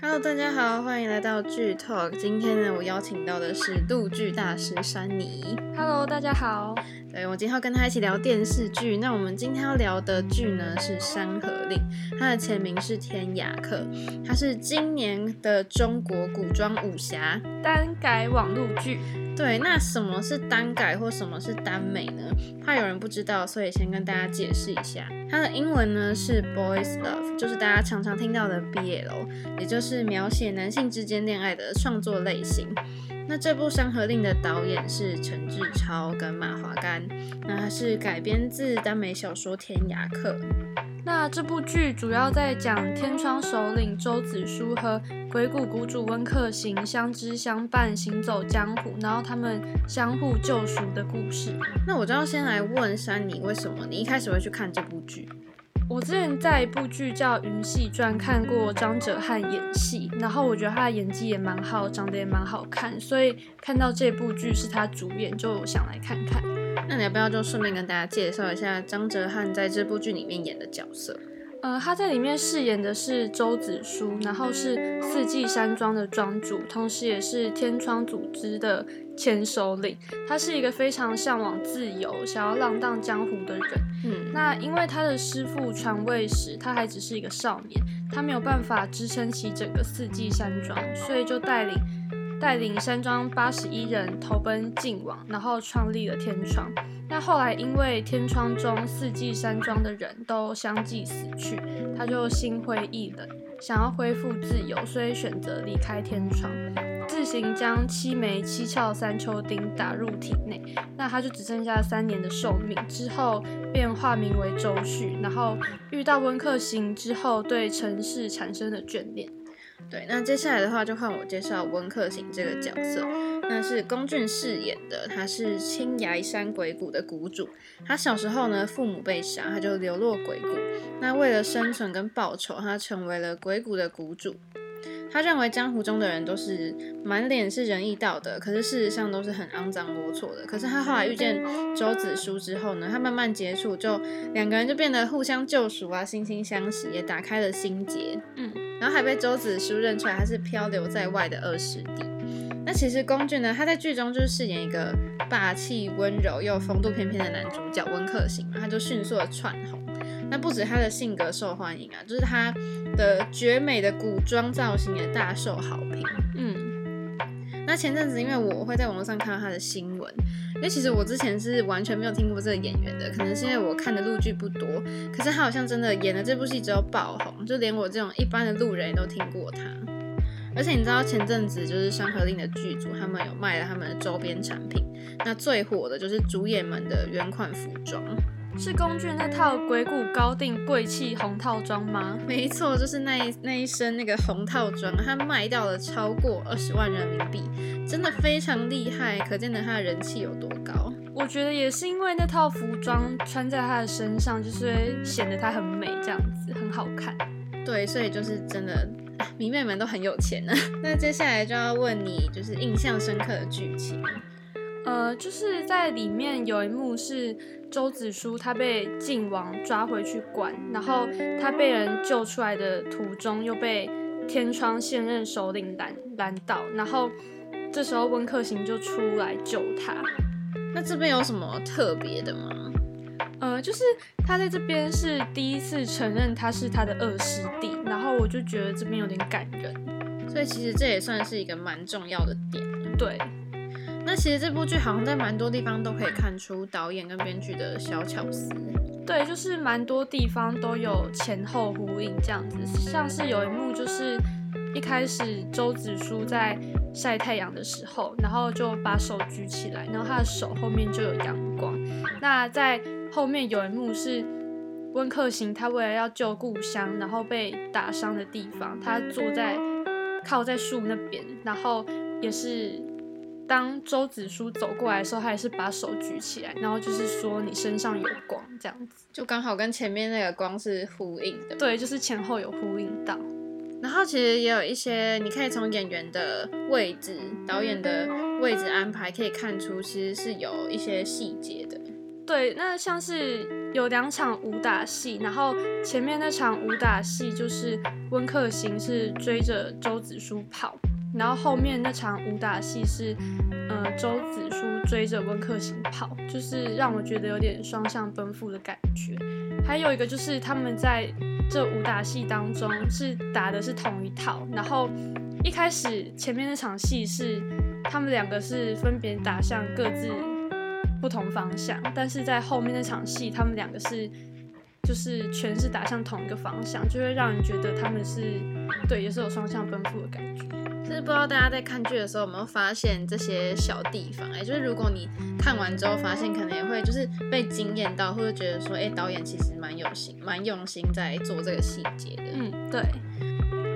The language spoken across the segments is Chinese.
Hello，大家好，欢迎来到剧 Talk。今天呢，我邀请到的是陆剧大师山妮。Hello，大家好。对，我今天要跟他一起聊电视剧。那我们今天要聊的剧呢是《山河令》，它的前名是《天涯客》，它是今年的中国古装武侠单改网络剧。对，那什么是耽改或什么是耽美呢？怕有人不知道，所以先跟大家解释一下。它的英文呢是 Boys Love，就是大家常常听到的 BL，也就是描写男性之间恋爱的创作类型。那这部《山河令》的导演是陈志超跟马华干，那它是改编自耽美小说《天涯客》。那这部剧主要在讲天窗首领周子舒和鬼谷谷主温客行相知相伴行走江湖，然后他们相互救赎的故事。那我就要先来问珊妮，为什么你一开始会去看这部剧？我之前在一部剧叫《云戏传》看过张哲瀚演戏，然后我觉得他的演技也蛮好，长得也蛮好看，所以看到这部剧是他主演，就想来看看。那你要不要就顺便跟大家介绍一下张哲瀚在这部剧里面演的角色？呃，他在里面饰演的是周子舒，然后是四季山庄的庄主，同时也是天窗组织的前首领。他是一个非常向往自由、想要浪荡江湖的人。嗯，那因为他的师傅传位时，他还只是一个少年，他没有办法支撑起整个四季山庄，所以就带领带领山庄八十一人投奔晋王，然后创立了天窗。那后来，因为天窗中四季山庄的人都相继死去，他就心灰意冷，想要恢复自由，所以选择离开天窗，自行将七枚七窍三秋钉打入体内。那他就只剩下三年的寿命，之后便化名为周旭，然后遇到温客行之后，对尘世产生了眷恋。对，那接下来的话就换我介绍温客行这个角色，那是龚俊饰演的，他是青崖山鬼谷的谷主。他小时候呢，父母被杀，他就流落鬼谷。那为了生存跟报仇，他成为了鬼谷的谷主。他认为江湖中的人都是满脸是仁义道德，可是事实上都是很肮脏龌龊的。可是他后来遇见周子舒之后呢，他慢慢接触，就两个人就变得互相救赎啊，惺惺相惜，也打开了心结。嗯。然后还被周子舒认出来，他是漂流在外的二师弟。那其实龚俊呢，他在剧中就是饰演一个霸气温柔又风度翩翩的男主角温客行，他就迅速的窜红。那不止他的性格受欢迎啊，就是他的绝美的古装造型也大受好评。嗯，那前阵子因为我会在网络上看到他的新闻。因为其实我之前是完全没有听过这个演员的，可能是因为我看的陆剧不多。可是他好像真的演了这部戏之后爆红，就连我这种一般的路人也都听过他。而且你知道前阵子就是《山河令》的剧组，他们有卖了他们的周边产品，那最火的就是主演们的原款服装。是龚俊那套鬼谷高定贵气红套装吗？没错，就是那一那一身那个红套装，他卖掉了超过二十万人民币，真的非常厉害，可见得他的人气有多高。我觉得也是因为那套服装穿在他的身上，就是会显得他很美，这样子很好看。对，所以就是真的迷妹们都很有钱呢。那接下来就要问你，就是印象深刻的剧情。呃，就是在里面有一幕是周子舒他被靖王抓回去关，然后他被人救出来的途中又被天窗现任首领拦拦到，然后这时候温客行就出来救他。那这边有什么特别的吗？呃，就是他在这边是第一次承认他是他的二师弟，然后我就觉得这边有点感人，所以其实这也算是一个蛮重要的点。对。那其实这部剧好像在蛮多地方都可以看出导演跟编剧的小巧思。对，就是蛮多地方都有前后呼应这样子。像是有一幕就是一开始周子舒在晒太阳的时候，然后就把手举起来，然后他的手后面就有阳光。那在后面有一幕是温客行他为了要救故乡，然后被打伤的地方，他坐在靠在树那边，然后也是。当周子舒走过来的时候，他也是把手举起来，然后就是说你身上有光，这样子就刚好跟前面那个光是呼应的。对，就是前后有呼应到。然后其实也有一些，你可以从演员的位置、导演的位置安排，可以看出其实是有一些细节的。对，那像是有两场武打戏，然后前面那场武打戏就是温客行是追着周子舒跑，然后后面那场武打戏是呃周子舒追着温客行跑，就是让我觉得有点双向奔赴的感觉。还有一个就是他们在。这武打戏当中是打的是同一套，然后一开始前面那场戏是他们两个是分别打向各自不同方向，但是在后面那场戏他们两个是就是全是打向同一个方向，就会让人觉得他们是对，也是有双向奔赴的感觉。就是不知道大家在看剧的时候有没有发现这些小地方，哎，就是如果你看完之后发现，可能也会就是被惊艳到，或者觉得说，哎，导演其实蛮有心、蛮用心在做这个细节的。嗯，对。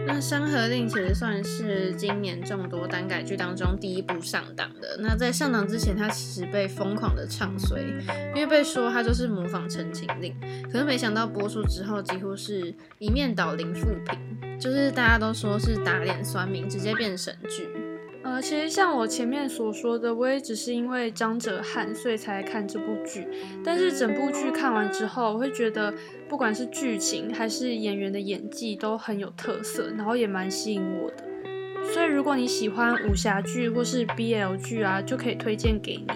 那《山河令》其实算是今年众多单改剧当中第一部上档的。那在上档之前，它其实被疯狂的唱衰，因为被说它就是模仿《陈情令》，可是没想到播出之后，几乎是一面倒零负评，就是大家都说是打脸酸民，直接变神剧。呃，其实像我前面所说的，我也只是因为张哲瀚，所以才看这部剧。但是整部剧看完之后，我会觉得不管是剧情还是演员的演技都很有特色，然后也蛮吸引我的。所以如果你喜欢武侠剧或是 BL 剧啊，就可以推荐给你。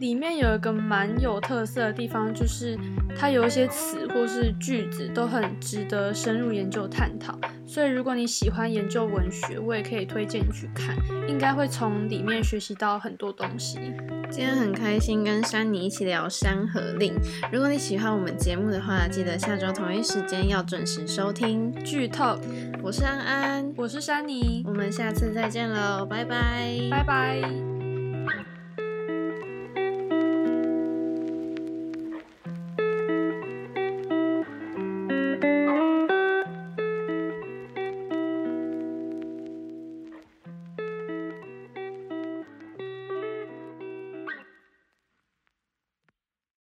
里面有一个蛮有特色的地方，就是它有一些词或是句子都很值得深入研究探讨。所以如果你喜欢研究文学，我也可以推荐你去看，应该会从里面学习到很多东西。今天很开心跟珊妮一起聊《山河令》。如果你喜欢我们节目的话，记得下周同一时间要准时收听剧透。我是安安，我是珊妮，我们下次再见喽，拜拜，拜拜。